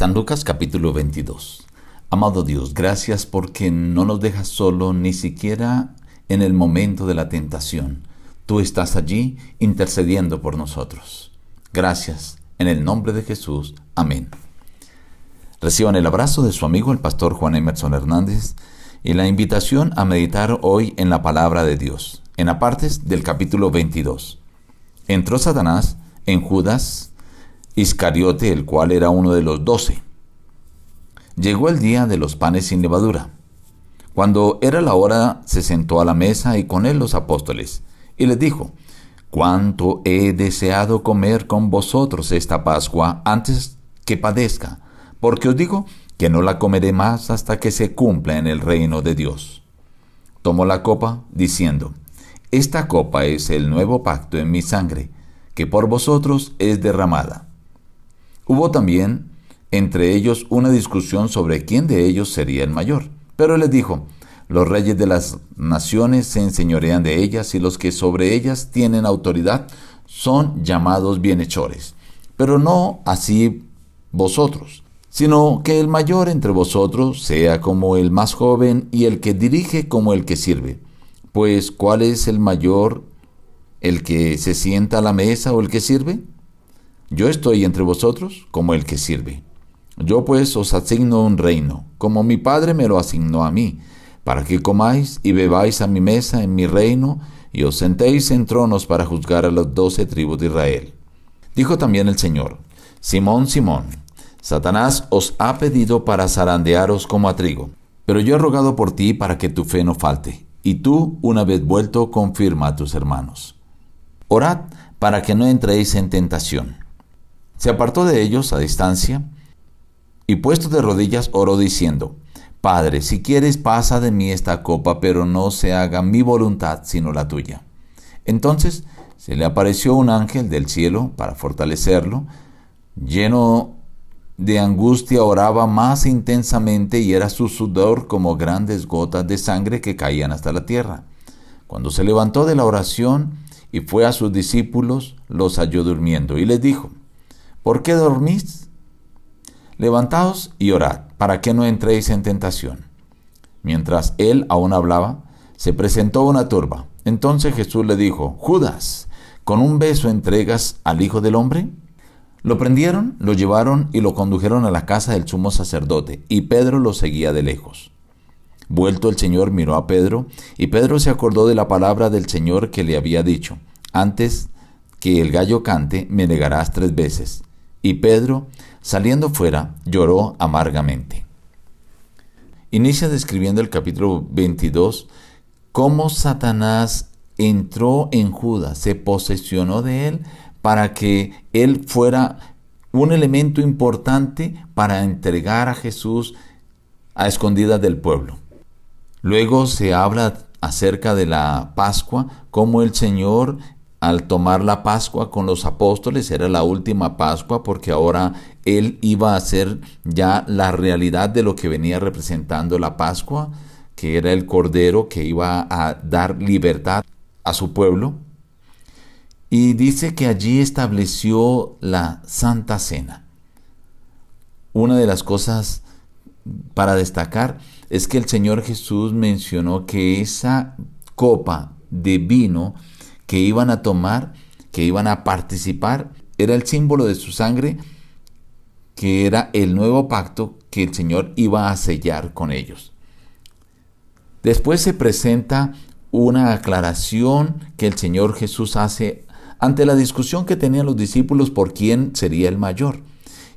San Lucas capítulo 22. Amado Dios, gracias porque no nos dejas solo ni siquiera en el momento de la tentación. Tú estás allí intercediendo por nosotros. Gracias. En el nombre de Jesús. Amén. Reciban el abrazo de su amigo el pastor Juan Emerson Hernández y la invitación a meditar hoy en la palabra de Dios, en apartes del capítulo 22. Entró Satanás en Judas Iscariote, el cual era uno de los doce. Llegó el día de los panes sin levadura. Cuando era la hora, se sentó a la mesa y con él los apóstoles, y les dijo, Cuánto he deseado comer con vosotros esta Pascua antes que padezca, porque os digo que no la comeré más hasta que se cumpla en el reino de Dios. Tomó la copa, diciendo, Esta copa es el nuevo pacto en mi sangre, que por vosotros es derramada. Hubo también entre ellos una discusión sobre quién de ellos sería el mayor. Pero les dijo, los reyes de las naciones se enseñorean de ellas y los que sobre ellas tienen autoridad son llamados bienhechores. Pero no así vosotros, sino que el mayor entre vosotros sea como el más joven y el que dirige como el que sirve. Pues ¿cuál es el mayor, el que se sienta a la mesa o el que sirve? Yo estoy entre vosotros como el que sirve. Yo pues os asigno un reino, como mi Padre me lo asignó a mí, para que comáis y bebáis a mi mesa en mi reino, y os sentéis en tronos para juzgar a las doce tribus de Israel. Dijo también el Señor, Simón, Simón, Satanás os ha pedido para zarandearos como a trigo, pero yo he rogado por ti para que tu fe no falte, y tú, una vez vuelto, confirma a tus hermanos. Orad para que no entréis en tentación. Se apartó de ellos a distancia y puesto de rodillas oró diciendo, Padre, si quieres pasa de mí esta copa, pero no se haga mi voluntad sino la tuya. Entonces se le apareció un ángel del cielo para fortalecerlo, lleno de angustia oraba más intensamente y era su sudor como grandes gotas de sangre que caían hasta la tierra. Cuando se levantó de la oración y fue a sus discípulos, los halló durmiendo y les dijo, ¿Por qué dormís? Levantaos y orad, para que no entréis en tentación. Mientras él aún hablaba, se presentó una turba. Entonces Jesús le dijo, Judas, ¿con un beso entregas al Hijo del Hombre? Lo prendieron, lo llevaron y lo condujeron a la casa del sumo sacerdote, y Pedro lo seguía de lejos. Vuelto el Señor miró a Pedro, y Pedro se acordó de la palabra del Señor que le había dicho, antes que el gallo cante, me negarás tres veces. Y Pedro, saliendo fuera, lloró amargamente. Inicia describiendo el capítulo 22 cómo Satanás entró en Judas, se posesionó de él para que él fuera un elemento importante para entregar a Jesús a escondidas del pueblo. Luego se habla acerca de la Pascua, cómo el Señor al tomar la Pascua con los apóstoles, era la última Pascua porque ahora él iba a ser ya la realidad de lo que venía representando la Pascua, que era el Cordero que iba a dar libertad a su pueblo. Y dice que allí estableció la Santa Cena. Una de las cosas para destacar es que el Señor Jesús mencionó que esa copa de vino que iban a tomar, que iban a participar, era el símbolo de su sangre, que era el nuevo pacto que el Señor iba a sellar con ellos. Después se presenta una aclaración que el Señor Jesús hace ante la discusión que tenían los discípulos por quién sería el mayor.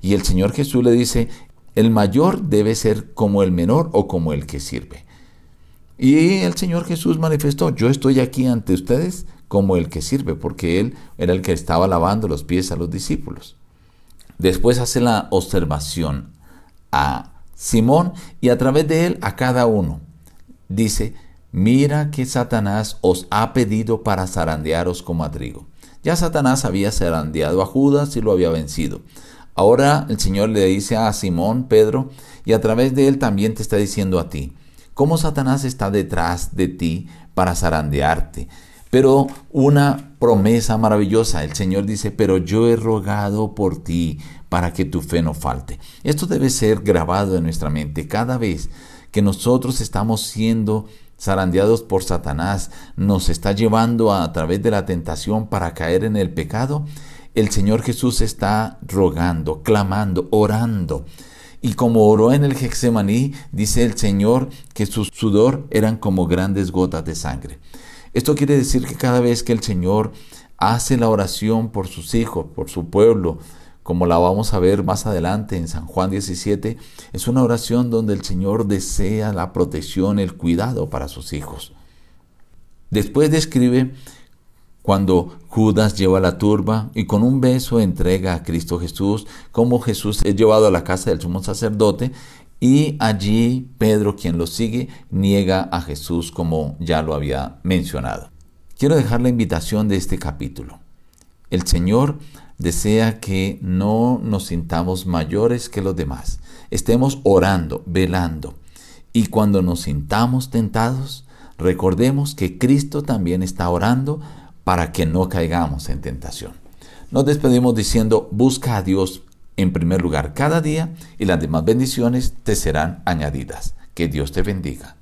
Y el Señor Jesús le dice, el mayor debe ser como el menor o como el que sirve. Y el Señor Jesús manifestó, yo estoy aquí ante ustedes como el que sirve, porque él era el que estaba lavando los pies a los discípulos. Después hace la observación a Simón y a través de él a cada uno. Dice, mira que Satanás os ha pedido para zarandearos como a trigo. Ya Satanás había zarandeado a Judas y lo había vencido. Ahora el Señor le dice a Simón, Pedro, y a través de él también te está diciendo a ti, cómo Satanás está detrás de ti para zarandearte, pero una promesa maravillosa. El Señor dice, pero yo he rogado por ti para que tu fe no falte. Esto debe ser grabado en nuestra mente cada vez que nosotros estamos siendo zarandeados por Satanás, nos está llevando a, través de la tentación para caer en el pecado. El Señor Jesús está rogando, clamando, orando. Y como oró en el Gexemaní, dice el Señor que su sudor eran como grandes gotas de sangre. Esto quiere decir que cada vez que el Señor hace la oración por sus hijos, por su pueblo, como la vamos a ver más adelante en San Juan 17, es una oración donde el Señor desea la protección, el cuidado para sus hijos. Después describe cuando Judas lleva la turba y con un beso entrega a Cristo Jesús, como Jesús es llevado a la casa del sumo sacerdote y allí Pedro, quien lo sigue, niega a Jesús como ya lo había mencionado. Quiero dejar la invitación de este capítulo. El Señor desea que no nos sintamos mayores que los demás. Estemos orando, velando. Y cuando nos sintamos tentados, recordemos que Cristo también está orando para que no caigamos en tentación. Nos despedimos diciendo, busca a Dios en primer lugar cada día y las demás bendiciones te serán añadidas. Que Dios te bendiga.